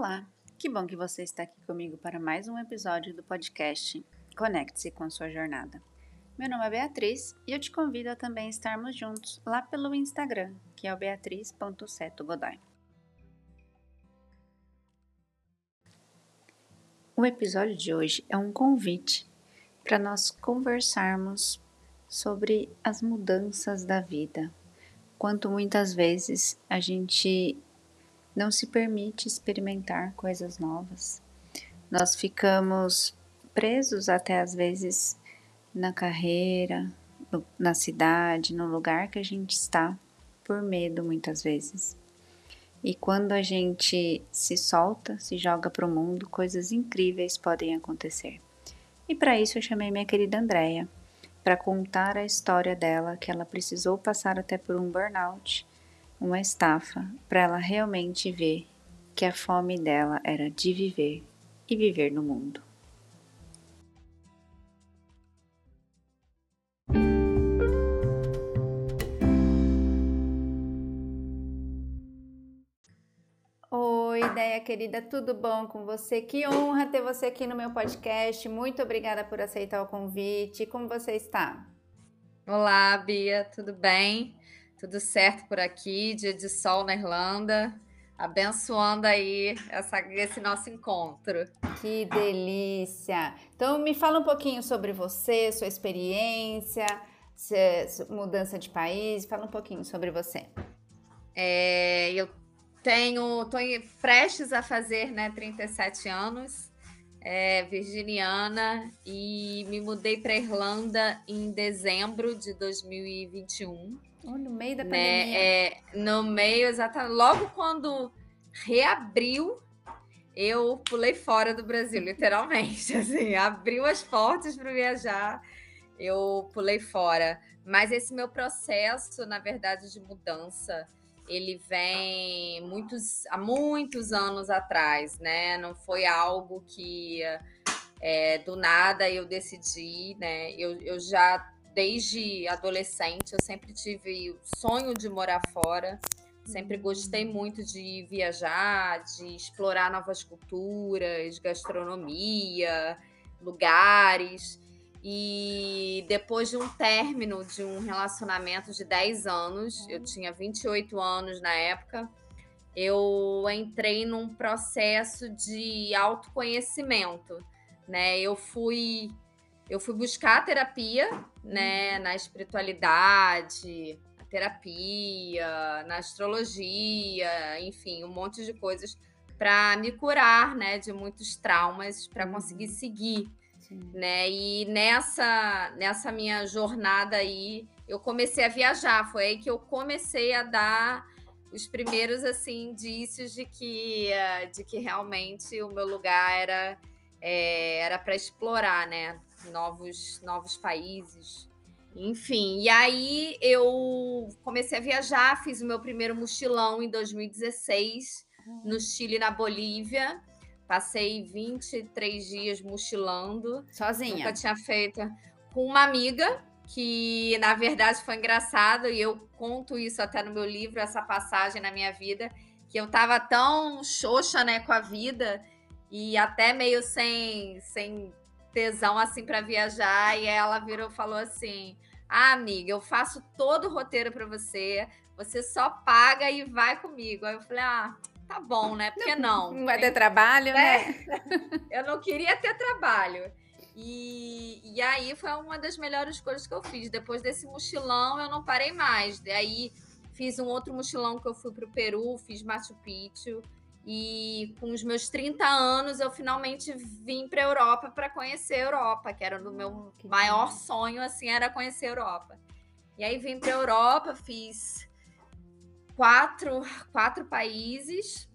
Olá, que bom que você está aqui comigo para mais um episódio do podcast Conecte-se com a sua jornada. Meu nome é Beatriz e eu te convido a também estarmos juntos lá pelo Instagram, que é o beatriz.setogodoy. O episódio de hoje é um convite para nós conversarmos sobre as mudanças da vida. Quanto muitas vezes a gente não se permite experimentar coisas novas. Nós ficamos presos até às vezes na carreira, no, na cidade, no lugar que a gente está, por medo muitas vezes. E quando a gente se solta, se joga para o mundo, coisas incríveis podem acontecer. E para isso eu chamei minha querida Andréia para contar a história dela, que ela precisou passar até por um burnout uma estafa para ela realmente ver que a fome dela era de viver e viver no mundo. Oi, ideia querida, tudo bom com você? Que honra ter você aqui no meu podcast. Muito obrigada por aceitar o convite. Como você está? Olá, Bia, tudo bem? Tudo certo por aqui, dia de sol na Irlanda, abençoando aí essa, esse nosso encontro. Que delícia! Então me fala um pouquinho sobre você, sua experiência, mudança de país, fala um pouquinho sobre você. É, eu tenho, estou prestes a fazer né, 37 anos, é, virginiana, e me mudei para Irlanda em dezembro de 2021. No meio da né, pandemia. É, no meio, exatamente. Logo quando reabriu, eu pulei fora do Brasil, literalmente. Assim, abriu as portas para viajar, eu pulei fora. Mas esse meu processo, na verdade, de mudança, ele vem muitos, há muitos anos atrás, né? Não foi algo que é, do nada eu decidi, né? Eu, eu já desde adolescente, eu sempre tive o sonho de morar fora. Sempre uhum. gostei muito de viajar, de explorar novas culturas, gastronomia, lugares. E depois de um término de um relacionamento de 10 anos, eu uhum. tinha 28 anos na época, eu entrei num processo de autoconhecimento, né? Eu fui eu fui buscar terapia, né, uhum. na espiritualidade, na terapia, na astrologia, enfim, um monte de coisas para me curar, né, de muitos traumas, para uhum. conseguir seguir, Sim. né? E nessa nessa minha jornada aí, eu comecei a viajar, foi aí que eu comecei a dar os primeiros assim indícios de que de que realmente o meu lugar era é, era para explorar, né? Novos, novos países. Enfim, e aí eu comecei a viajar, fiz o meu primeiro mochilão em 2016, no hum. Chile e na Bolívia. Passei 23 dias mochilando. Sozinha? Nunca tinha feito. Com uma amiga, que na verdade foi engraçado, e eu conto isso até no meu livro, essa passagem na minha vida, que eu tava tão xoxa, né, com a vida, e até meio sem, sem tesão assim para viajar e ela virou e falou assim: "Ah, amiga, eu faço todo o roteiro para você, você só paga e vai comigo". Aí eu falei: "Ah, tá bom, né? Por que não?". Não vai ter trabalho, é. né? eu não queria ter trabalho. E, e aí foi uma das melhores coisas que eu fiz. Depois desse mochilão, eu não parei mais. Daí fiz um outro mochilão que eu fui para o Peru, fiz Machu Picchu. E com os meus 30 anos, eu finalmente vim para a Europa para conhecer a Europa, que era o meu que maior bom. sonho, assim, era conhecer a Europa. E aí vim para a Europa, fiz quatro, quatro países.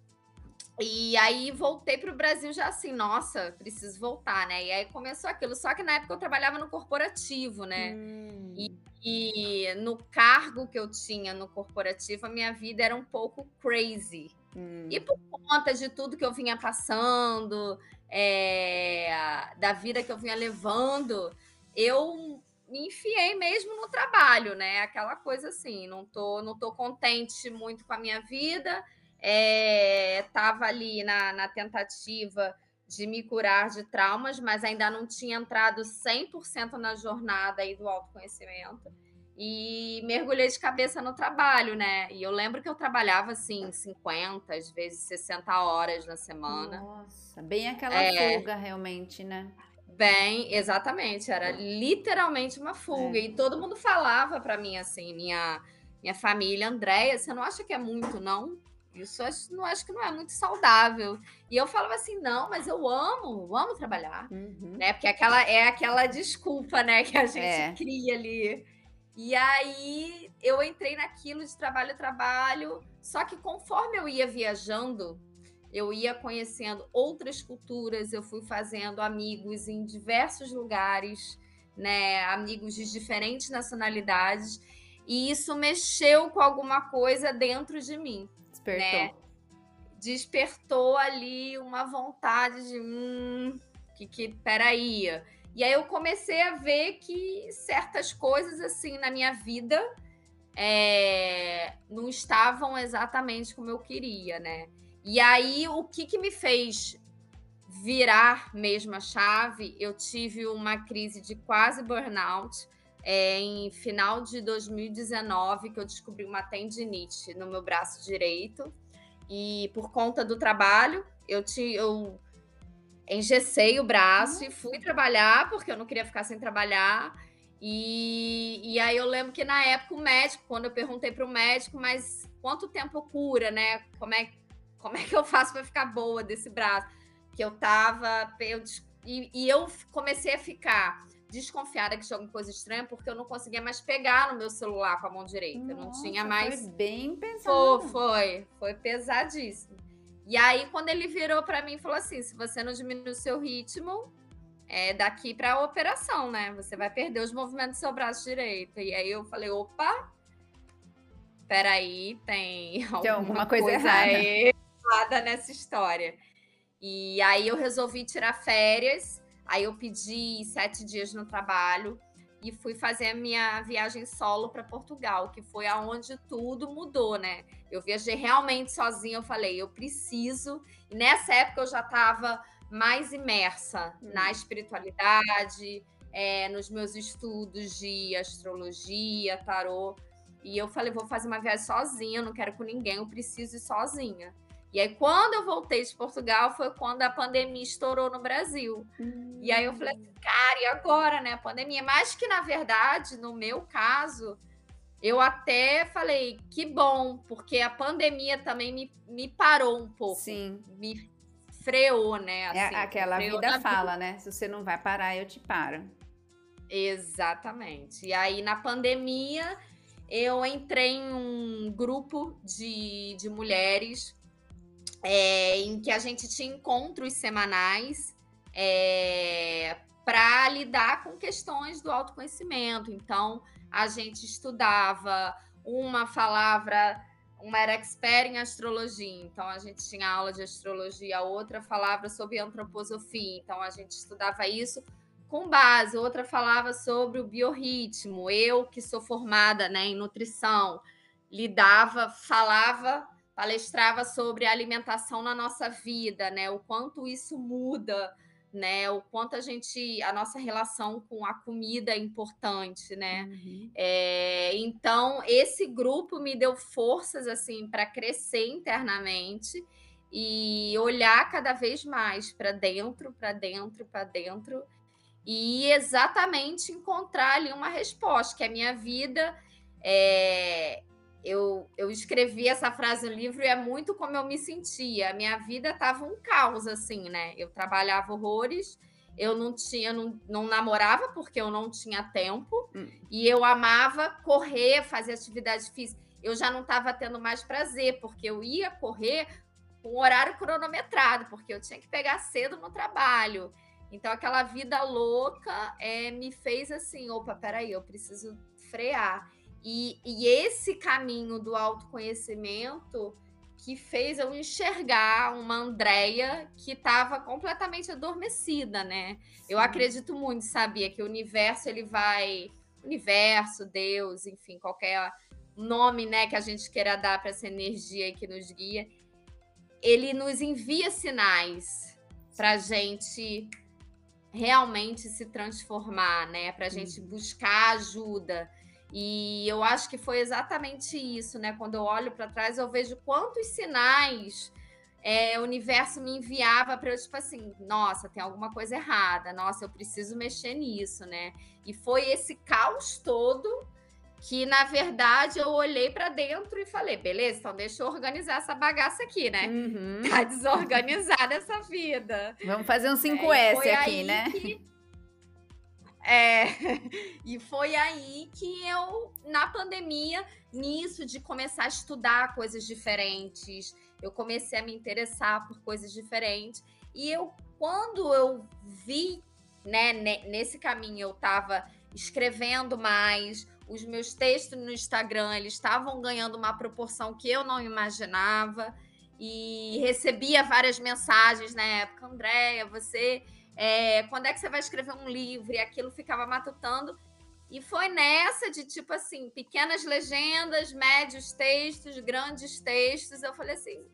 E aí voltei para o Brasil já assim, nossa, preciso voltar, né? E aí começou aquilo. Só que na época eu trabalhava no corporativo, né? Hum. E, e no cargo que eu tinha no corporativo, a minha vida era um pouco crazy. Hum. E por conta de tudo que eu vinha passando, é, da vida que eu vinha levando, eu me enfiei mesmo no trabalho, né? Aquela coisa assim, não tô, não tô contente muito com a minha vida estava é, ali na, na tentativa de me curar de traumas, mas ainda não tinha entrado 100% na jornada aí do autoconhecimento. E mergulhei de cabeça no trabalho, né? E eu lembro que eu trabalhava assim 50, às vezes 60 horas na semana. Nossa, bem aquela é, fuga realmente, né? Bem, exatamente, era literalmente uma fuga. É. E todo mundo falava para mim assim, minha minha família, Andréia, você não acha que é muito, não? Isso acho, não acho que não é muito saudável. E eu falava assim, não, mas eu amo, amo trabalhar, uhum. né? Porque aquela é aquela desculpa, né, que a gente é. cria ali. E aí eu entrei naquilo de trabalho trabalho, só que conforme eu ia viajando, eu ia conhecendo outras culturas, eu fui fazendo amigos em diversos lugares, né, amigos de diferentes nacionalidades, e isso mexeu com alguma coisa dentro de mim. Despertou. Né? Despertou ali uma vontade de. Hum, que, que peraí. E aí eu comecei a ver que certas coisas, assim, na minha vida é, não estavam exatamente como eu queria, né? E aí, o que, que me fez virar mesmo a chave? Eu tive uma crise de quase burnout é, em final de 2019 que eu descobri uma tendinite no meu braço direito. E por conta do trabalho, eu, eu engessei o braço e fui trabalhar, porque eu não queria ficar sem trabalhar. E, e aí eu lembro que na época o médico, quando eu perguntei para o médico, mas quanto tempo cura, né? Como é, como é que eu faço para ficar boa desse braço? Que eu tava. Eu, e, e eu comecei a ficar desconfiada que tinha alguma coisa estranha, porque eu não conseguia mais pegar no meu celular com a mão direita. Nossa, não tinha mais. Foi bem pesado. Foi, foi, foi pesadíssimo. E aí, quando ele virou para mim e falou assim: se você não diminuir o seu ritmo, é daqui para a operação, né? Você vai perder os movimentos do seu braço direito. E aí eu falei: opa, peraí, tem alguma, tem alguma coisa, coisa errada nessa história. E aí eu resolvi tirar férias Aí eu pedi sete dias no trabalho e fui fazer a minha viagem solo para Portugal, que foi aonde tudo mudou, né? Eu viajei realmente sozinha, eu falei, eu preciso. E nessa época eu já estava mais imersa hum. na espiritualidade, é, nos meus estudos de astrologia, tarô. E eu falei, vou fazer uma viagem sozinha, não quero com ninguém, eu preciso ir sozinha. E aí, quando eu voltei de Portugal, foi quando a pandemia estourou no Brasil. Hum. E aí eu falei assim, cara, e agora, né? A pandemia. Mas que, na verdade, no meu caso, eu até falei, que bom, porque a pandemia também me, me parou um pouco. Sim. Me freou, né? É assim, é aquela vida fala, vida. né? Se você não vai parar, eu te paro. Exatamente. E aí, na pandemia, eu entrei em um grupo de, de mulheres é, em que a gente tinha encontros semanais é, para lidar com questões do autoconhecimento. Então, a gente estudava, uma palavra, uma era expert em astrologia, então a gente tinha aula de astrologia, outra falava sobre antroposofia, então a gente estudava isso com base, outra falava sobre o biorritmo. Eu, que sou formada né, em nutrição, lidava, falava palestrava sobre a alimentação na nossa vida, né? O quanto isso muda, né? O quanto a gente, a nossa relação com a comida é importante, né? Uhum. É, então esse grupo me deu forças assim para crescer internamente e olhar cada vez mais para dentro, para dentro, para dentro e exatamente encontrar ali uma resposta que a minha vida é, eu, escrevi essa frase no livro e é muito como eu me sentia. Minha vida estava um caos, assim, né? Eu trabalhava horrores, eu não tinha, não, não namorava porque eu não tinha tempo, hum. e eu amava correr, fazer atividade física. Eu já não estava tendo mais prazer, porque eu ia correr com horário cronometrado, porque eu tinha que pegar cedo no trabalho. Então, aquela vida louca é, me fez assim: opa, peraí, eu preciso frear. E, e esse caminho do autoconhecimento que fez eu enxergar uma Andréia que estava completamente adormecida, né? Sim. Eu acredito muito, sabia, que o universo ele vai, universo, Deus, enfim, qualquer nome, né, que a gente queira dar para essa energia que nos guia, ele nos envia sinais para gente realmente se transformar, né? Para gente buscar ajuda. E eu acho que foi exatamente isso, né? Quando eu olho para trás, eu vejo quantos sinais é, o universo me enviava para eu, tipo assim, nossa, tem alguma coisa errada, nossa, eu preciso mexer nisso, né? E foi esse caos todo que, na verdade, eu olhei para dentro e falei, beleza, então deixa eu organizar essa bagaça aqui, né? Uhum. Tá desorganizada essa vida. Vamos fazer um 5S é, aqui, né? Que é, e foi aí que eu, na pandemia, nisso de começar a estudar coisas diferentes, eu comecei a me interessar por coisas diferentes. E eu, quando eu vi, né, nesse caminho, eu estava escrevendo mais, os meus textos no Instagram, eles estavam ganhando uma proporção que eu não imaginava. E recebia várias mensagens na época, Andréia, você é, quando é que você vai escrever um livro? E aquilo ficava matutando. E foi nessa de tipo assim, pequenas legendas, médios textos, grandes textos. Eu falei assim: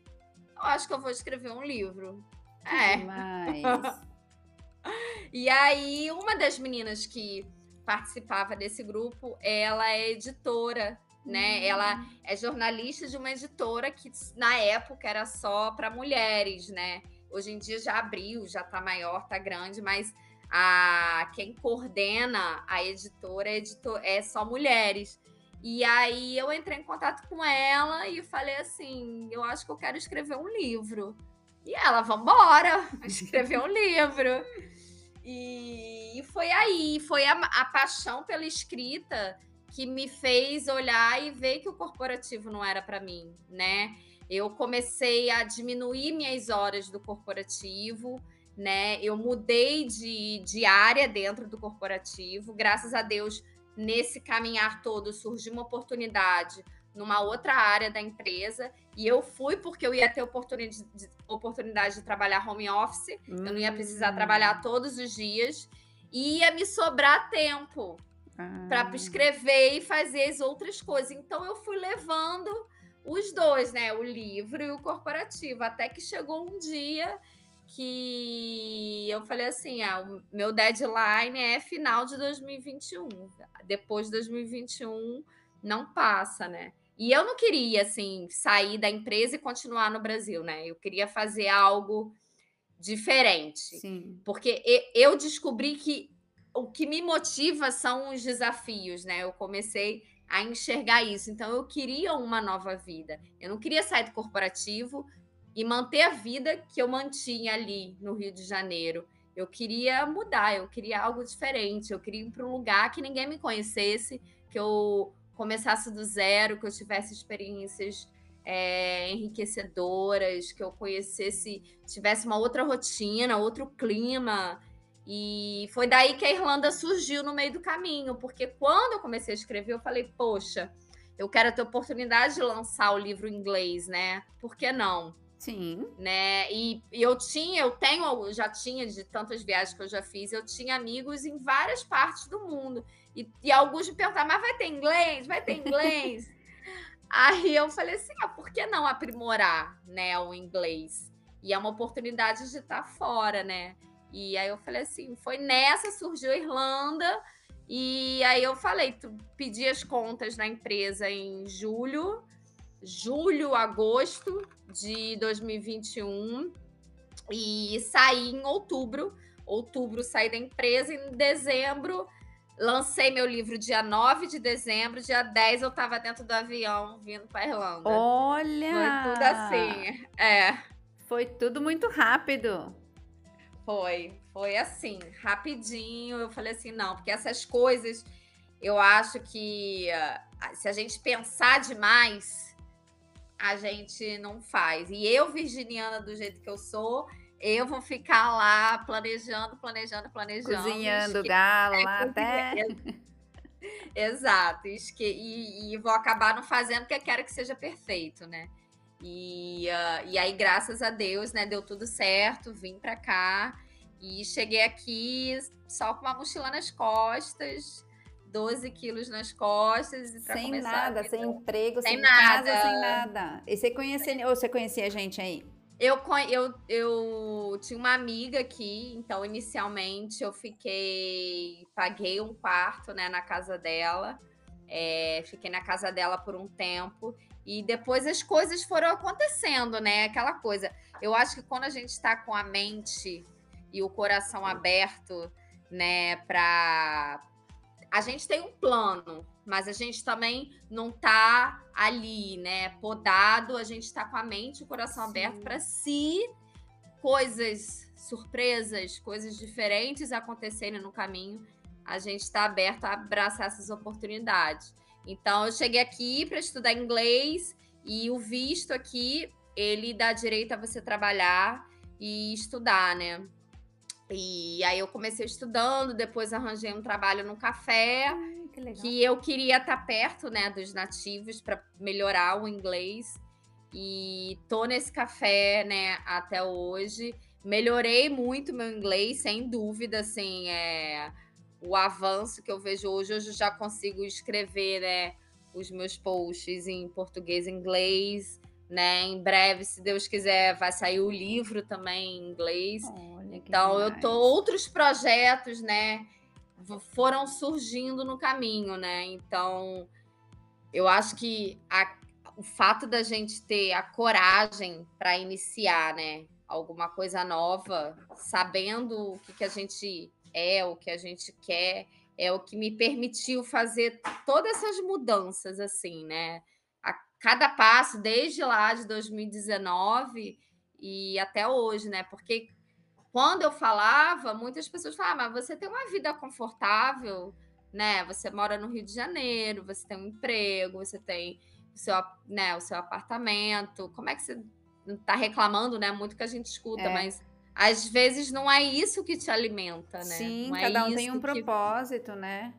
eu acho que eu vou escrever um livro. É. e aí, uma das meninas que participava desse grupo, ela é editora, né? Uhum. Ela é jornalista de uma editora que na época era só para mulheres, né? Hoje em dia já abriu, já está maior, está grande, mas a quem coordena a editora é, editor, é só mulheres. E aí eu entrei em contato com ela e falei assim: eu acho que eu quero escrever um livro. E ela, vambora, escrever um livro. E foi aí, foi a, a paixão pela escrita que me fez olhar e ver que o corporativo não era para mim, né? Eu comecei a diminuir minhas horas do corporativo, né? Eu mudei de, de área dentro do corporativo. Graças a Deus, nesse caminhar todo, surgiu uma oportunidade numa outra área da empresa. E eu fui porque eu ia ter oportunidade de, oportunidade de trabalhar home office. Hum. Eu não ia precisar trabalhar hum. todos os dias. E ia me sobrar tempo ah. para escrever e fazer as outras coisas. Então eu fui levando os dois, né? O livro e o corporativo. Até que chegou um dia que eu falei assim: ah, o meu deadline é final de 2021. Depois de 2021 não passa, né? E eu não queria assim sair da empresa e continuar no Brasil, né? Eu queria fazer algo diferente. Sim. Porque eu descobri que o que me motiva são os desafios, né? Eu comecei a enxergar isso. Então, eu queria uma nova vida. Eu não queria sair do corporativo e manter a vida que eu mantinha ali no Rio de Janeiro. Eu queria mudar, eu queria algo diferente. Eu queria ir para um lugar que ninguém me conhecesse, que eu começasse do zero, que eu tivesse experiências é, enriquecedoras, que eu conhecesse, tivesse uma outra rotina, outro clima. E foi daí que a Irlanda surgiu no meio do caminho, porque quando eu comecei a escrever, eu falei, poxa, eu quero ter oportunidade de lançar o livro em inglês, né? Por que não? Sim. Né? E, e eu tinha, eu tenho, já tinha de tantas viagens que eu já fiz, eu tinha amigos em várias partes do mundo. E, e alguns me perguntaram, mas vai ter inglês? Vai ter inglês? Aí eu falei assim, ah, por que não aprimorar, né, o inglês? E é uma oportunidade de estar fora, né? E aí eu falei assim, foi nessa surgiu a Irlanda. E aí eu falei, tu pedi as contas na empresa em julho, julho, agosto de 2021 e saí em outubro. Outubro saí da empresa em dezembro lancei meu livro dia 9 de dezembro, dia 10 eu estava dentro do avião vindo para Irlanda. Olha! Foi tudo assim. É. Foi tudo muito rápido. Foi, foi assim, rapidinho. Eu falei assim, não, porque essas coisas eu acho que uh, se a gente pensar demais, a gente não faz. E eu, virginiana, do jeito que eu sou, eu vou ficar lá planejando, planejando, planejando. Cozinhando galo é, lá até. Exato. E, e, vou acabar não fazendo porque quero que seja perfeito, né? E, uh, e aí, graças a Deus, né, deu tudo certo, vim para cá e cheguei aqui só com uma mochila nas costas, 12 quilos nas costas. E sem nada, sem emprego, sem, sem nada. casa, sem nada. E você conhecia, ou você conhecia a gente aí? Eu, eu, eu tinha uma amiga aqui, então inicialmente eu fiquei. Paguei um quarto né, na casa dela. É, fiquei na casa dela por um tempo. E depois as coisas foram acontecendo, né? Aquela coisa. Eu acho que quando a gente está com a mente e o coração aberto, né, para. A gente tem um plano, mas a gente também não tá ali, né, podado, a gente está com a mente e o coração Sim. aberto para se coisas, surpresas, coisas diferentes acontecerem no caminho, a gente está aberto a abraçar essas oportunidades. Então, eu cheguei aqui para estudar inglês e o visto aqui, ele dá direito a você trabalhar e estudar, né? E aí eu comecei estudando, depois arranjei um trabalho no café, Ai, que, que, eu queria estar tá perto, né, dos nativos para melhorar o inglês. E tô nesse café, né, até hoje. Melhorei muito meu inglês, sem dúvida, assim, é o avanço que eu vejo hoje. Hoje eu já consigo escrever, né, os meus posts em português e inglês, né? Em breve, se Deus quiser, vai sair o livro também em inglês. Olha, então, eu tô outros projetos, né, foram surgindo no caminho, né? Então, eu acho que a, o fato da gente ter a coragem para iniciar, né, alguma coisa nova, sabendo o que, que a gente é, o que a gente quer, é o que me permitiu fazer todas essas mudanças, assim, né? A cada passo, desde lá de 2019 e até hoje, né? Porque quando eu falava, muitas pessoas falavam, ah, mas você tem uma vida confortável, né? Você mora no Rio de Janeiro, você tem um emprego, você tem o seu, né, o seu apartamento. Como é que você está reclamando, né? Muito que a gente escuta, é. mas às vezes não é isso que te alimenta, né? Sim, não é cada um tem um que... propósito, né?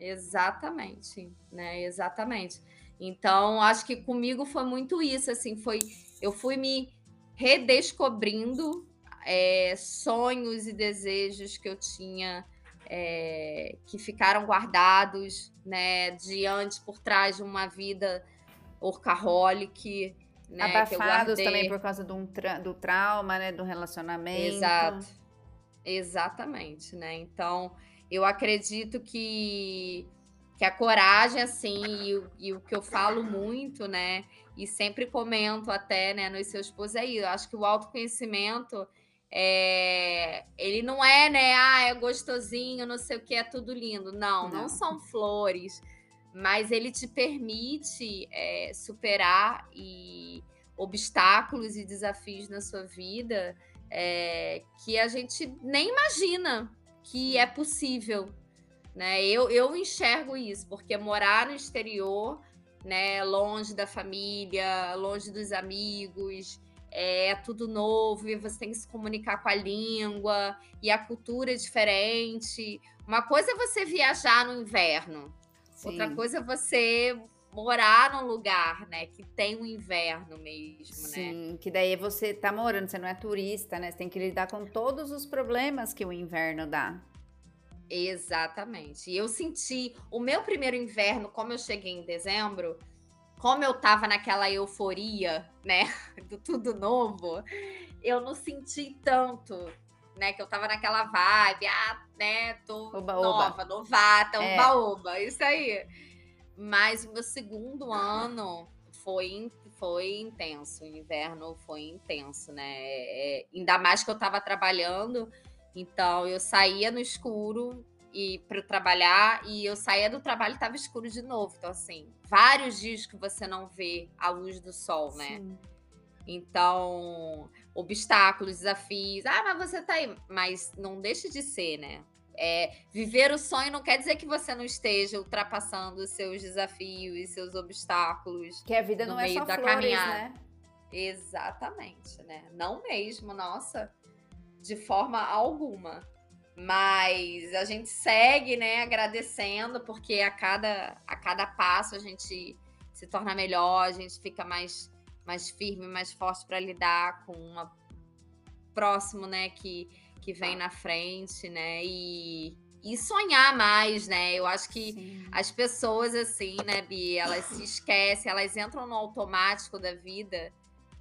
Exatamente, né? Exatamente. Então, acho que comigo foi muito isso, assim, foi eu fui me redescobrindo é, sonhos e desejos que eu tinha é, que ficaram guardados, né, diante por trás de uma vida workaholic, né, Abafados também por causa do, tra do trauma, né? Do relacionamento. Exato. Exatamente, né? Então, eu acredito que, que a coragem, assim, e, e, o que eu falo muito, né? E sempre comento até, né, nos seus posts aí, eu acho que o autoconhecimento é, ele não é, né? Ah, é gostosinho, não sei o que, é tudo lindo. Não, não, não são flores mas ele te permite é, superar e obstáculos e desafios na sua vida é, que a gente nem imagina que é possível. Né? Eu, eu enxergo isso, porque morar no exterior, né, longe da família, longe dos amigos, é, é tudo novo e você tem que se comunicar com a língua e a cultura é diferente. Uma coisa é você viajar no inverno, Sim. Outra coisa é você morar num lugar, né, que tem um inverno mesmo, Sim, né? Sim, que daí você tá morando, você não é turista, né? Você tem que lidar com todos os problemas que o inverno dá. Exatamente. E eu senti o meu primeiro inverno, como eu cheguei em dezembro, como eu tava naquela euforia, né, do tudo novo, eu não senti tanto né? Que eu tava naquela vibe, ah, né? Tô oba, nova, oba. novata, é. oba-oba, isso aí. Mas o meu segundo ano foi, foi intenso, o inverno foi intenso, né? É, ainda mais que eu tava trabalhando, então eu saía no escuro e para trabalhar e eu saía do trabalho e tava escuro de novo. Então assim, vários dias que você não vê a luz do sol, né? Sim. Então, obstáculos, desafios. Ah, mas você tá aí. Mas não deixe de ser, né? É, viver o sonho não quer dizer que você não esteja ultrapassando os seus desafios, seus obstáculos. Que a vida não é só da flores, caminhada. né? Exatamente, né? Não mesmo, nossa, de forma alguma. Mas a gente segue, né, agradecendo, porque a cada, a cada passo a gente se torna melhor, a gente fica mais mais firme, mais forte para lidar com uma próximo, né, que, que vem na frente, né? E, e sonhar mais, né? Eu acho que Sim. as pessoas assim, né, Bi, elas se esquecem, elas entram no automático da vida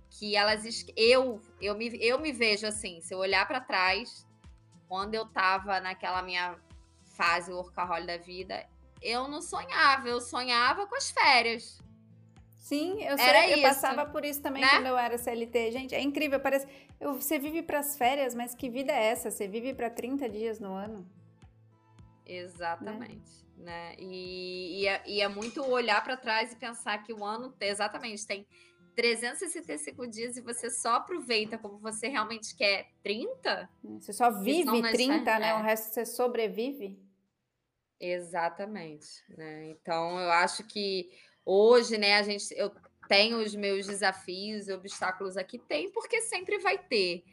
que elas eu eu me, eu me vejo assim, se eu olhar para trás, quando eu tava naquela minha fase workaholic da vida, eu não sonhava, eu sonhava com as férias. Sim, eu, sei, eu passava por isso também né? quando eu era CLT. Gente, é incrível, parece. Eu, você vive para as férias, mas que vida é essa? Você vive para 30 dias no ano? Exatamente. Né? né? E, e, é, e é muito olhar para trás e pensar que o ano, exatamente, tem 365 dias e você só aproveita como você realmente quer 30? Você só vive 30, né? É. O resto você sobrevive. Exatamente, né? Então eu acho que Hoje, né, a gente, eu tenho os meus desafios e obstáculos aqui, tem, porque sempre vai ter.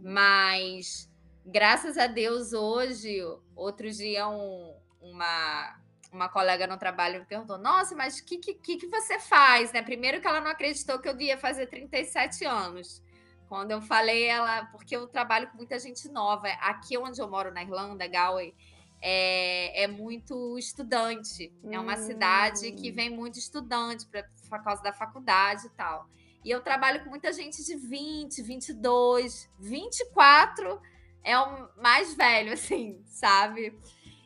Mas, graças a Deus, hoje, outro dia, um, uma, uma colega no trabalho me perguntou: Nossa, mas o que, que, que você faz? Né? Primeiro, que ela não acreditou que eu ia fazer 37 anos. Quando eu falei, ela, porque eu trabalho com muita gente nova. Aqui onde eu moro, na Irlanda, Galway, é, é muito estudante. É uma cidade que hum. vem muito estudante pra, por causa da faculdade e tal. E eu trabalho com muita gente de 20, 22, 24 é o mais velho, assim, sabe?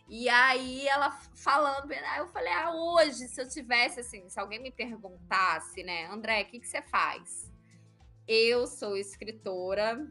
E aí ela falando, eu falei, ah, hoje, se eu tivesse assim, se alguém me perguntasse, né, André, o que, que você faz? Eu sou escritora,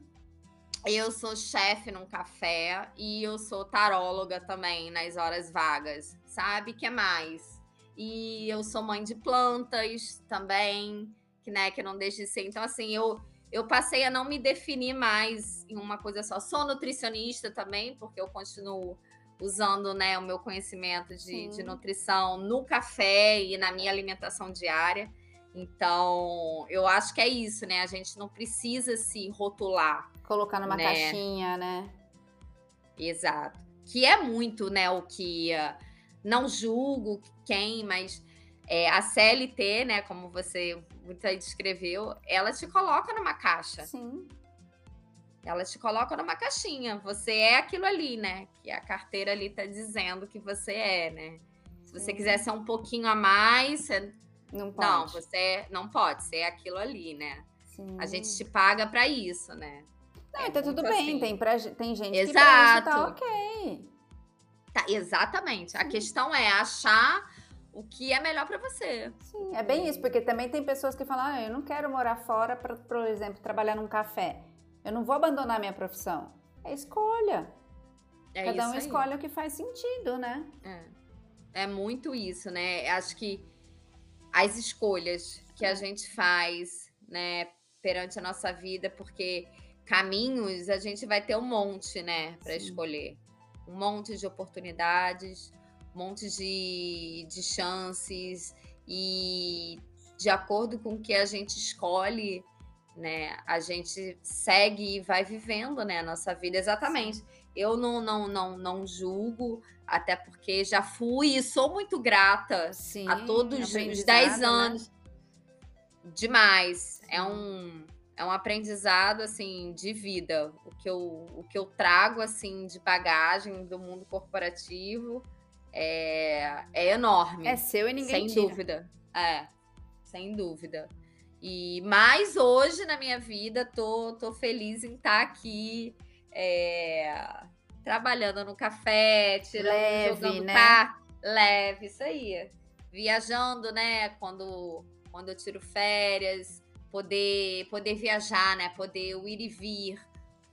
eu sou chefe num café e eu sou taróloga também nas horas vagas, sabe? que mais? E eu sou mãe de plantas também, que né, que não deixa de ser. Então assim, eu eu passei a não me definir mais em uma coisa só. Sou nutricionista também, porque eu continuo usando né, o meu conhecimento de, de nutrição no café e na minha alimentação diária. Então, eu acho que é isso, né? A gente não precisa se rotular. Colocar numa né? caixinha, né? Exato. Que é muito, né, o que uh, não julgo quem, mas é, a CLT, né, como você muito aí descreveu, ela te coloca numa caixa. Sim. Ela te coloca numa caixinha. Você é aquilo ali, né? Que a carteira ali tá dizendo que você é, né? Se você Sim. quiser ser um pouquinho a mais, você... não pode. Não, você não pode, ser é aquilo ali, né? Sim. A gente te paga para isso, né? Não, é tá tudo bem, assim. tem, pra, tem gente Exato. que tá ok. Tá, exatamente. A questão é achar o que é melhor para você. Sim, é bem isso, porque também tem pessoas que falam, ah, eu não quero morar fora para, por exemplo, trabalhar num café. Eu não vou abandonar minha profissão. É escolha. É Cada um aí. escolhe o que faz sentido, né? É. é muito isso, né? Acho que as escolhas que a gente faz, né, perante a nossa vida, porque caminhos, a gente vai ter um monte, né, para escolher. Um monte de oportunidades, um monte de, de chances e de acordo com o que a gente escolhe, né, a gente segue e vai vivendo, né, a nossa vida exatamente. Eu não, não, não, não julgo, até porque já fui e sou muito grata Sim, a todos os 10 né? anos. Né? Demais. É um é um aprendizado assim de vida. O que eu, o que eu trago assim de bagagem do mundo corporativo é, é enorme. É seu e ninguém sem tira. dúvida. É, sem dúvida. E mais hoje na minha vida tô, tô feliz em estar tá aqui é, trabalhando no café, tirando, leve, jogando né? Par, leve, isso aí. Viajando, né? Quando quando eu tiro férias, poder, poder viajar, né? Poder ir e vir,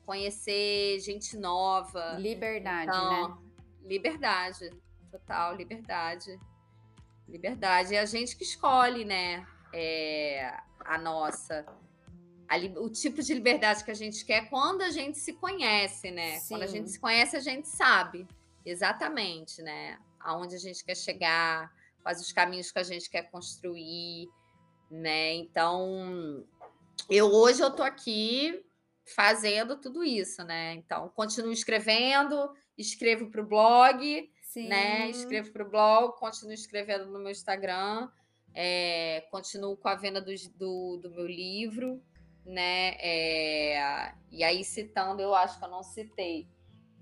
conhecer gente nova. Liberdade, então, né? Liberdade, total, liberdade. Liberdade. É a gente que escolhe, né? É, a nossa. A, o tipo de liberdade que a gente quer quando a gente se conhece, né? Sim. Quando a gente se conhece, a gente sabe exatamente, né? Aonde a gente quer chegar, quais os caminhos que a gente quer construir né? Então, eu hoje eu tô aqui fazendo tudo isso, né? Então, continuo escrevendo, escrevo para o blog, né? Sim. né? Escrevo para o blog, continuo escrevendo no meu Instagram, é, continuo com a venda do, do, do meu livro, né? É, e aí, citando, eu acho que eu não citei.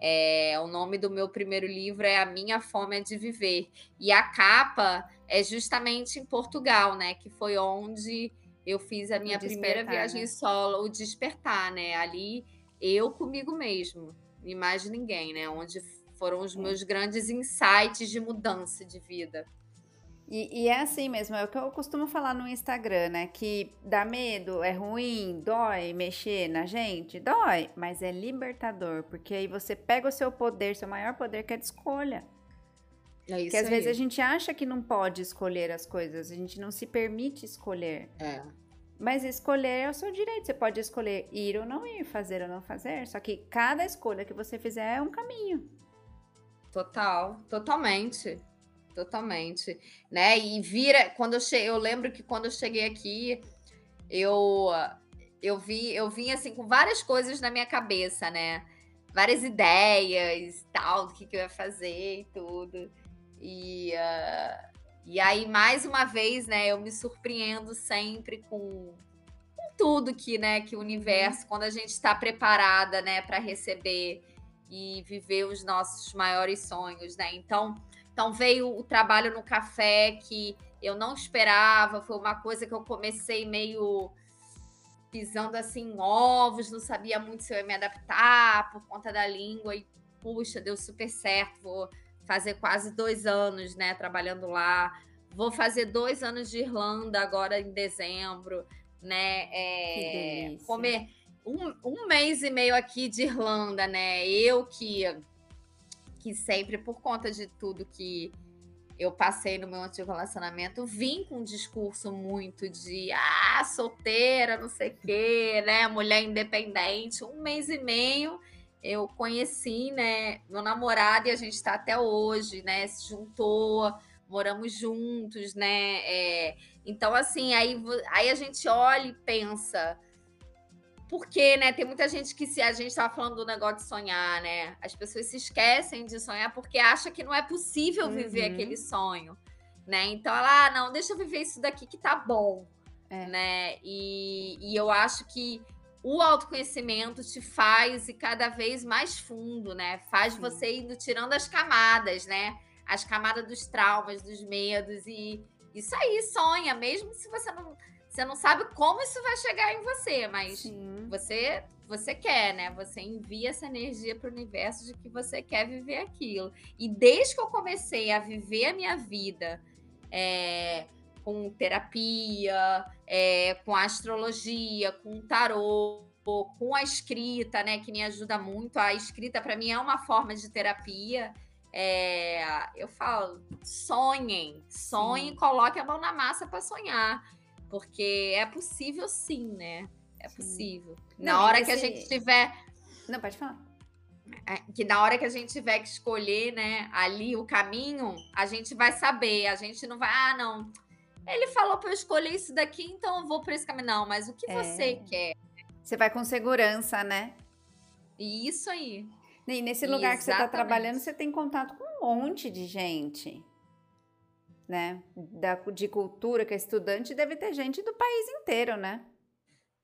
É, o nome do meu primeiro livro é A Minha Fome é de Viver. E a capa é justamente em Portugal, né? Que foi onde eu fiz a minha primeira viagem né? solo, o despertar, né? Ali eu comigo mesmo, e mais ninguém, né? Onde foram os é. meus grandes insights de mudança de vida. E, e, é assim mesmo, é o que eu costumo falar no Instagram, né? Que dá medo, é ruim, dói mexer na gente, dói, mas é libertador, porque aí você pega o seu poder, seu maior poder, que é de escolha. É isso que às aí. vezes a gente acha que não pode escolher as coisas, a gente não se permite escolher. É. Mas escolher é o seu direito. Você pode escolher ir ou não ir, fazer ou não fazer. Só que cada escolha que você fizer é um caminho. Total, totalmente. Totalmente, né? E vira, quando eu cheguei, eu lembro que quando eu cheguei aqui, eu eu vi, eu vim assim com várias coisas na minha cabeça, né? Várias ideias, tal, do que, que eu ia fazer e tudo. E, uh, e aí, mais uma vez, né, eu me surpreendo sempre com, com tudo que, né, que o universo, quando a gente está preparada, né, para receber e viver os nossos maiores sonhos, né? Então, então veio o trabalho no café que eu não esperava, foi uma coisa que eu comecei meio pisando assim ovos, não sabia muito se eu ia me adaptar por conta da língua e puxa, deu super certo, vou fazer quase dois anos, né, trabalhando lá. Vou fazer dois anos de Irlanda agora em dezembro, né? É, comer um, um mês e meio aqui de Irlanda, né? Eu que, que sempre, por conta de tudo que eu passei no meu antigo relacionamento, vim com um discurso muito de ah, solteira, não sei o quê, né? Mulher independente. Um mês e meio eu conheci, né, meu namorado e a gente está até hoje, né, se juntou, moramos juntos, né, é, então assim, aí, aí a gente olha e pensa, porque, né, tem muita gente que se a gente estava falando do negócio de sonhar, né, as pessoas se esquecem de sonhar porque acham que não é possível viver uhum. aquele sonho, né, então ela, ah, não, deixa eu viver isso daqui que tá bom, é. né, e, e eu acho que o autoconhecimento te faz ir cada vez mais fundo, né? Faz Sim. você indo tirando as camadas, né? As camadas dos traumas, dos medos e isso aí, sonha, mesmo se você não, você não sabe como isso vai chegar em você, mas Sim. você você quer, né? Você envia essa energia para o universo de que você quer viver aquilo. E desde que eu comecei a viver a minha vida é, com terapia, é, com astrologia, com tarô, com a escrita, né, que me ajuda muito. A escrita para mim é uma forma de terapia. É, eu falo, sonhem, sonhem, coloque a mão na massa para sonhar, porque é possível sim, né? É possível. Não, na hora esse... que a gente tiver, não pode falar. É, que na hora que a gente tiver que escolher, né, ali o caminho, a gente vai saber. A gente não vai, ah, não, ele falou para eu escolher isso daqui, então eu vou para esse caminho. Não, mas o que é. você quer? Você vai com segurança, né? Isso aí. E nesse lugar que você está trabalhando, você tem contato com um monte de gente, né? Da, de cultura, que é estudante, deve ter gente do país inteiro, né?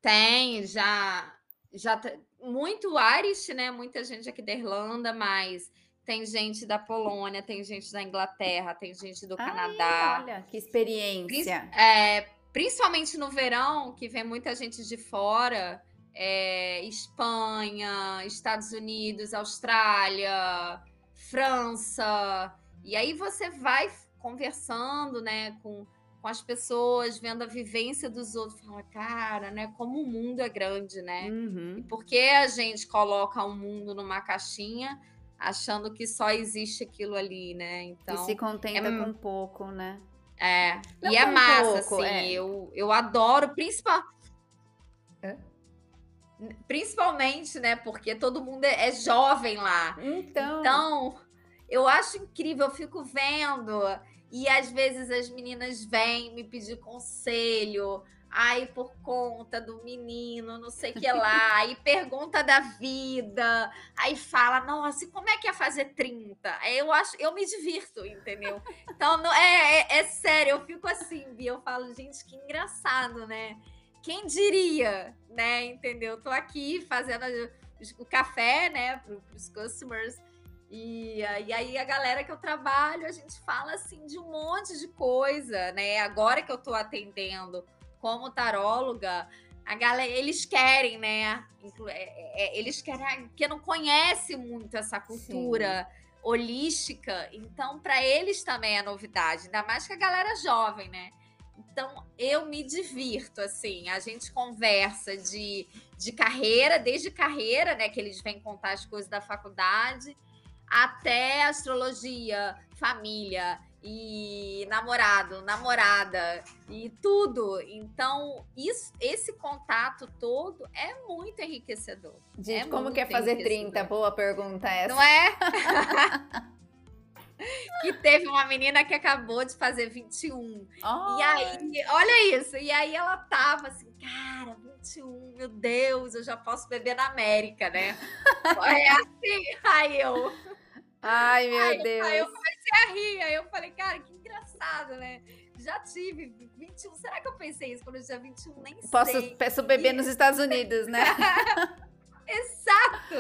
Tem, já. já muito Irish, né? Muita gente aqui da Irlanda, mas tem gente da Polônia, tem gente da Inglaterra, tem gente do Ai, Canadá. Olha, que experiência. É, principalmente no verão, que vem muita gente de fora, é, Espanha, Estados Unidos, Austrália, França. E aí você vai conversando, né, com, com as pessoas, vendo a vivência dos outros, fala, cara, né, como o mundo é grande, né? Uhum. E por que a gente coloca o mundo numa caixinha? achando que só existe aquilo ali, né? Então, e se contenta é, com pouco, né? É, Não e é massa, pouco, assim, é. Eu, eu adoro, principal... principalmente, né, porque todo mundo é, é jovem lá. Então... então, eu acho incrível, eu fico vendo, e às vezes as meninas vêm me pedir conselho, Aí, por conta do menino, não sei o que lá, aí pergunta da vida, aí fala, nossa, e como é que é fazer 30? Eu acho, eu me divirto, entendeu? Então, não, é, é, é sério, eu fico assim, Bia, eu falo, gente, que engraçado, né? Quem diria, né? Entendeu? Tô aqui fazendo o café, né, para os customers, e, e aí a galera que eu trabalho, a gente fala assim de um monte de coisa, né? Agora que eu tô atendendo como taróloga, a galera, eles querem, né? É, é, é, eles querem, que não conhece muito essa cultura Sim. holística, então para eles também é novidade, ainda mais que a galera jovem, né? Então eu me divirto, assim, a gente conversa de, de carreira, desde carreira, né? Que eles vêm contar as coisas da faculdade, até astrologia, família e namorado, namorada e tudo. Então, isso, esse contato todo é muito enriquecedor. Gente, é como que é fazer 30? Boa pergunta essa. Não é? que teve uma menina que acabou de fazer 21. Oh. E aí, olha isso. E aí ela tava assim, cara, 21, meu Deus, eu já posso beber na América, né? é assim. Aí eu. Ai, meu aí, Deus. Aí eu comecei a rir. Aí eu falei, cara, que engraçado, né? Já tive 21. Será que eu pensei isso quando eu tinha 21? Nem Posso, sei. Posso beber nos Estados Unidos, né? Exato!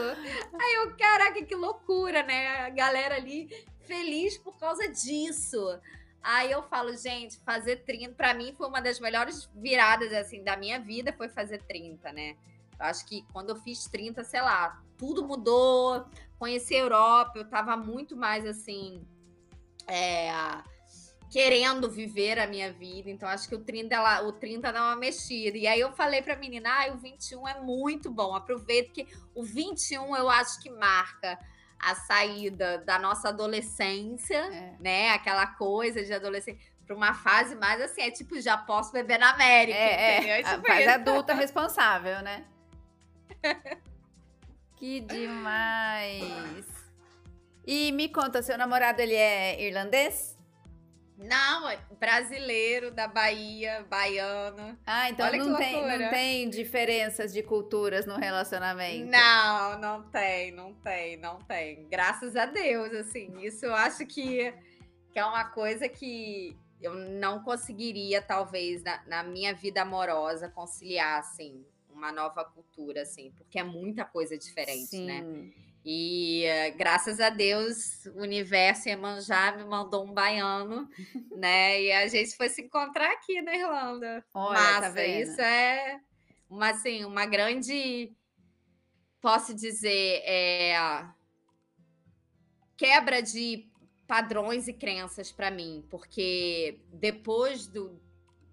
Aí eu, caraca, que loucura, né? A galera ali feliz por causa disso. Aí eu falo, gente, fazer 30, para mim foi uma das melhores viradas assim da minha vida, foi fazer 30, né? Eu acho que quando eu fiz 30, sei lá, tudo mudou, conheci a Europa, eu tava muito mais assim, é, querendo viver a minha vida. Então, acho que o 30, ela, o 30 dá uma mexida. E aí eu falei pra menina, ah, o 21 é muito bom. Aproveita que o 21 eu acho que marca a saída da nossa adolescência, é. né? Aquela coisa de adolescente para uma fase mais assim, é tipo, já posso beber na América, é, entendeu? É, tipo a fase adulta responsável, né? que demais! E me conta, seu namorado, ele é irlandês? Não, é brasileiro da Bahia, baiano. Ah, então não tem, não tem diferenças de culturas no relacionamento. Não, não tem, não tem, não tem. Graças a Deus, assim. Isso eu acho que, que é uma coisa que eu não conseguiria, talvez, na, na minha vida amorosa, conciliar, assim, uma nova cultura, assim, porque é muita coisa diferente, né? Sim. né? E uh, graças a Deus, o universo Iemanjá me mandou um baiano, né? E a gente foi se encontrar aqui na Irlanda. Olha, Massa, tá isso é uma, assim, uma grande, posso dizer, é, quebra de padrões e crenças para mim, porque depois do,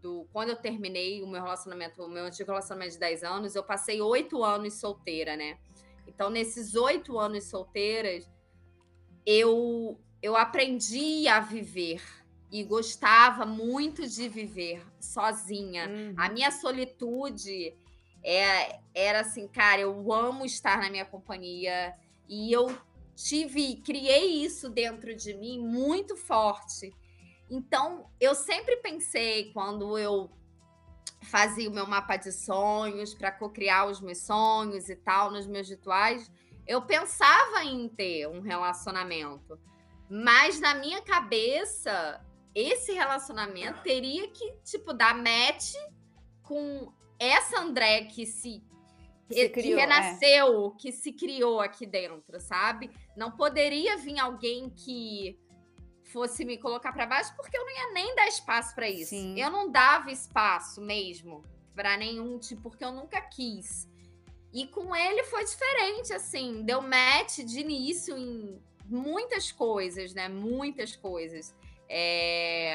do, quando eu terminei o meu relacionamento, o meu antigo relacionamento de 10 anos, eu passei oito anos solteira, né? Então, nesses oito anos solteiras, eu, eu aprendi a viver e gostava muito de viver sozinha. Uhum. A minha solitude é, era assim, cara, eu amo estar na minha companhia e eu tive, criei isso dentro de mim muito forte. Então, eu sempre pensei quando eu fazia o meu mapa de sonhos para cocriar os meus sonhos e tal nos meus rituais, eu pensava em ter um relacionamento. Mas na minha cabeça, esse relacionamento teria que, tipo, dar match com essa André que se, que criou, renasceu, é. que se criou aqui dentro, sabe? Não poderia vir alguém que fosse me colocar para baixo, porque eu não ia nem dar espaço para isso. Sim. Eu não dava espaço mesmo para nenhum tipo, porque eu nunca quis. E com ele foi diferente, assim, deu match de início em muitas coisas, né? Muitas coisas. É...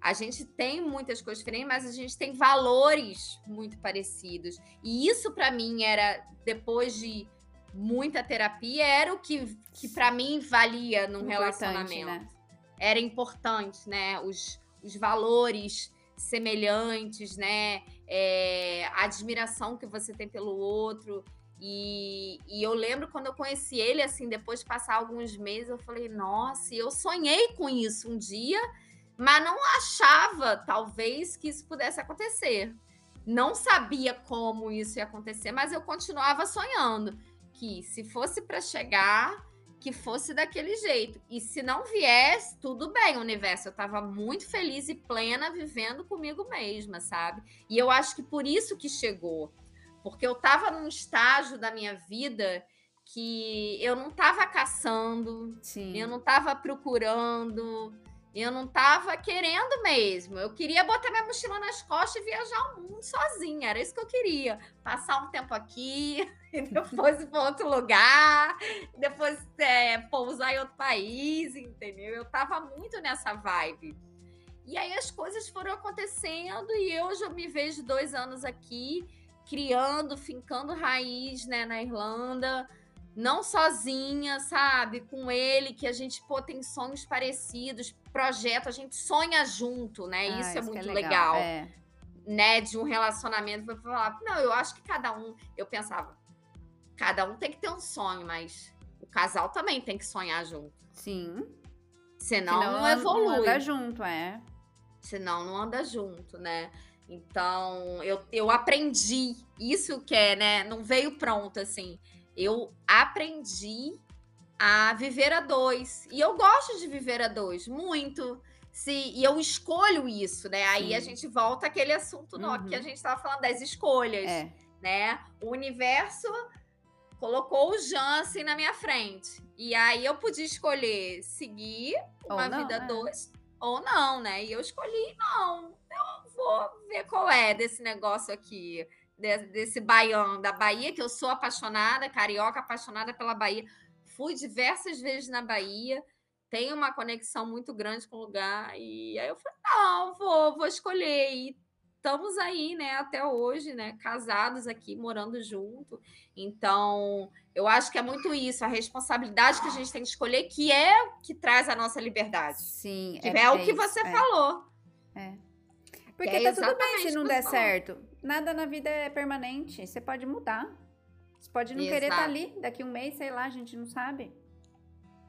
A gente tem muitas coisas diferentes, mas a gente tem valores muito parecidos. E isso, para mim, era depois de muita terapia, era o que, que para mim valia num Importante, relacionamento. Né? Era importante, né? Os, os valores semelhantes, né? É, a admiração que você tem pelo outro. E, e, eu lembro quando eu conheci ele, assim, depois de passar alguns meses, eu falei, nossa, eu sonhei com isso um dia, mas não achava, talvez, que isso pudesse acontecer. Não sabia como isso ia acontecer, mas eu continuava sonhando que se fosse para chegar, que fosse daquele jeito. E se não viesse, tudo bem, universo. Eu estava muito feliz e plena vivendo comigo mesma, sabe? E eu acho que por isso que chegou. Porque eu estava num estágio da minha vida que eu não estava caçando, Sim. eu não estava procurando, Eu não tava querendo mesmo. Eu queria botar minha mochila nas costas e viajar o mundo sozinha. Era isso que eu queria. Passar um tempo aqui, e depois ir para outro lugar, depois é, pousar em outro país, entendeu? Eu tava muito nessa vibe. E aí as coisas foram acontecendo e eu já me vejo dois anos aqui, criando, fincando raiz né, na Irlanda não sozinha, sabe? Com ele, que a gente pô, tem sonhos parecidos, projeto, a gente sonha junto, né? Ah, isso, é muito é legal. legal. É. Né, de um relacionamento para falar, não, eu acho que cada um, eu pensava, cada um tem que ter um sonho, mas o casal também tem que sonhar junto. Sim. Senão, Senão não evolui. Não anda junto, é. Senão não anda junto, né? Então, eu, eu aprendi isso que é, né? Não veio pronto, assim eu aprendi a viver a dois. E eu gosto de viver a dois, muito. Se, e eu escolho isso, né? Aí Sim. a gente volta àquele assunto uhum. que a gente estava falando das escolhas, é. né? O universo colocou o Jansen na minha frente. E aí eu podia escolher seguir uma não, vida é. dois ou não, né? E eu escolhi não. Eu vou ver qual é desse negócio aqui desse baião da Bahia, que eu sou apaixonada, carioca, apaixonada pela Bahia. Fui diversas vezes na Bahia, tenho uma conexão muito grande com o lugar. E aí eu falei, não, vou, vou escolher. E estamos aí, né, até hoje, né, casados aqui, morando junto. Então, eu acho que é muito isso, a responsabilidade que a gente tem que escolher, que é o que traz a nossa liberdade. Sim, que é, é o que você é. falou. É. Porque é tá tudo bem se não der certo. Nada na vida é permanente. Você pode mudar. Você pode não Exato. querer estar tá ali daqui um mês, sei lá, a gente não sabe.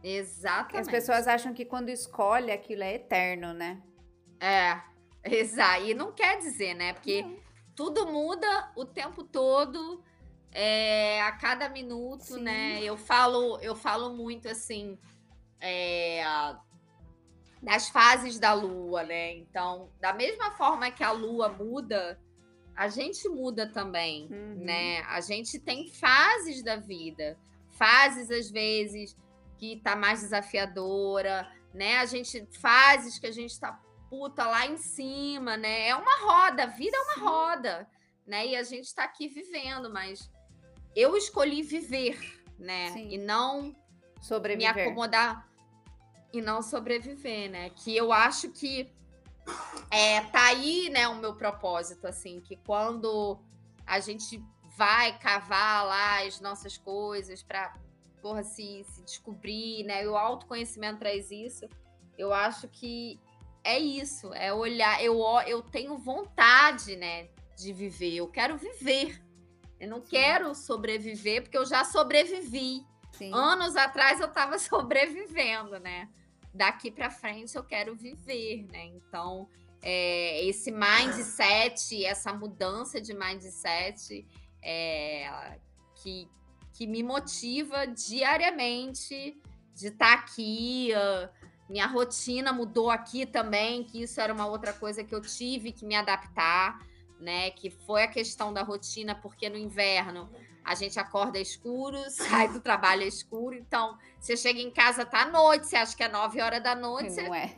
Exatamente. As pessoas acham que quando escolhe aquilo é eterno, né? É, exato. E não quer dizer, né? Porque não. tudo muda o tempo todo, é, a cada minuto, Sim. né? Eu falo, eu falo muito assim. É, das fases da lua, né? Então, da mesma forma que a lua muda, a gente muda também, uhum. né? A gente tem fases da vida, fases às vezes que tá mais desafiadora, né? A gente fases que a gente tá puta lá em cima, né? É uma roda, a vida é uma roda, né? E a gente tá aqui vivendo, mas eu escolhi viver, né? Sim. E não Sobreviver. me acomodar e não sobreviver, né? Que eu acho que é, tá aí, né, o meu propósito, assim, que quando a gente vai cavar lá as nossas coisas para porra, se, se descobrir, né? E o autoconhecimento traz isso. Eu acho que é isso, é olhar. Eu, eu tenho vontade, né, de viver. Eu quero viver. Eu não Sim. quero sobreviver, porque eu já sobrevivi. Sim. Anos atrás eu estava sobrevivendo, né? Daqui para frente eu quero viver, né? Então, é, esse mindset, essa mudança de mindset é, que, que me motiva diariamente de estar tá aqui. Uh, minha rotina mudou aqui também, que isso era uma outra coisa que eu tive que me adaptar, né? Que foi a questão da rotina, porque no inverno a gente acorda escuro, sai do trabalho escuro, então você chega em casa, tá à noite, você acha que é 9 horas da noite. Não é.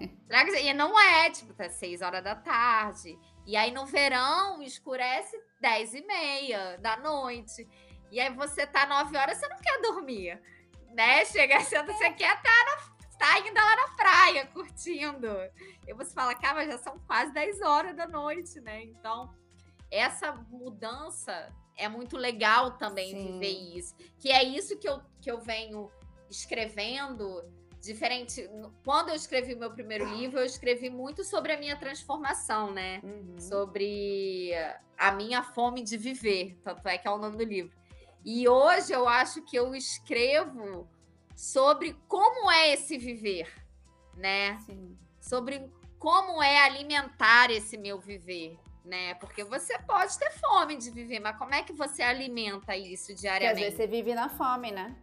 E não é, tipo, tá 6 horas da tarde. E aí no verão escurece 10 e meia da noite. E aí você tá 9 horas, você não quer dormir. Né? Chega sendo, você quer estar tá, na, tá ainda lá na praia, curtindo. E você fala, cara, já são quase 10 horas da noite, né? Então, essa mudança é muito legal também Sim. viver isso. Que é isso que eu, que eu venho escrevendo diferente. Quando eu escrevi o meu primeiro livro, eu escrevi muito sobre a minha transformação, né? Uhum. Sobre a minha fome de viver, tanto é que é o nome do livro. E hoje eu acho que eu escrevo sobre como é esse viver, né? Sim. Sobre como é alimentar esse meu viver né? Porque você pode ter fome de viver, mas como é que você alimenta isso diariamente? Porque às vezes você vive na fome, né?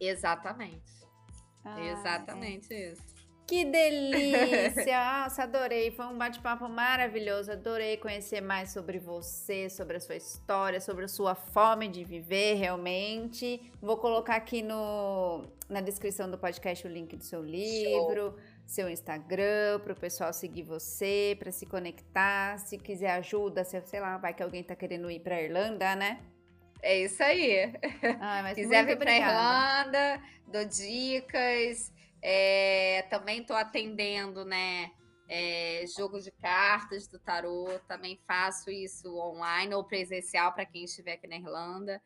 Exatamente. Ah, Exatamente é. isso. Que delícia! Nossa, adorei. Foi um bate-papo maravilhoso. Adorei conhecer mais sobre você, sobre a sua história, sobre a sua fome de viver realmente. Vou colocar aqui no, na descrição do podcast o link do seu livro. Show seu Instagram, para o pessoal seguir você, para se conectar. Se quiser ajuda, sei lá, vai que alguém está querendo ir para Irlanda, né? É isso aí. Ah, quiser vir para Irlanda, dou dicas. É, também estou atendendo, né? É, jogo de cartas do tarô, também faço isso online ou presencial para quem estiver aqui na Irlanda.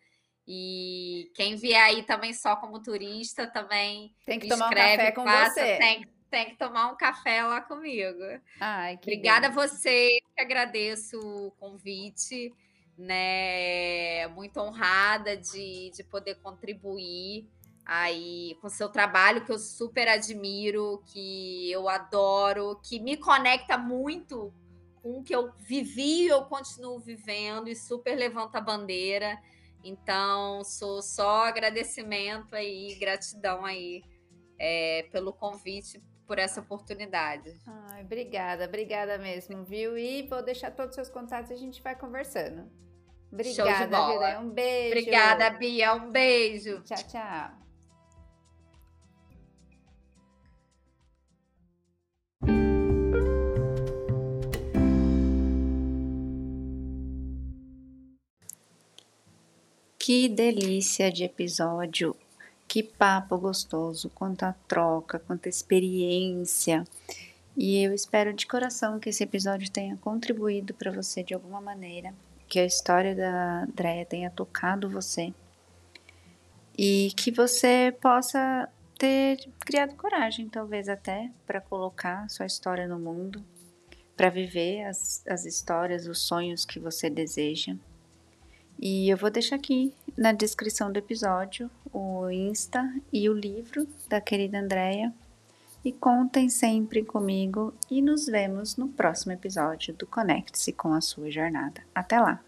E quem vier aí também só como turista também tem que tomar um café com passa, você. Tem, tem, que tomar um café lá comigo. Ai, Obrigada a você, agradeço o convite, né? Muito honrada de, de poder contribuir aí com seu trabalho que eu super admiro, que eu adoro, que me conecta muito com o que eu vivi e eu continuo vivendo e super levanta a bandeira. Então, sou só agradecimento aí, gratidão aí é, pelo convite, por essa oportunidade. Ai, obrigada, obrigada mesmo, viu? E vou deixar todos os seus contatos e a gente vai conversando. Obrigada, Bia. Um beijo. Obrigada, Bia. Um beijo. Tchau, tchau. Que delícia de episódio! Que papo gostoso, quanta troca, quanta experiência. E eu espero de coração que esse episódio tenha contribuído para você de alguma maneira, que a história da Andrea tenha tocado você e que você possa ter criado coragem, talvez até, para colocar sua história no mundo, para viver as, as histórias, os sonhos que você deseja. E eu vou deixar aqui na descrição do episódio o Insta e o livro da querida Andrea. E contem sempre comigo e nos vemos no próximo episódio do Conecte-se com a sua jornada. Até lá!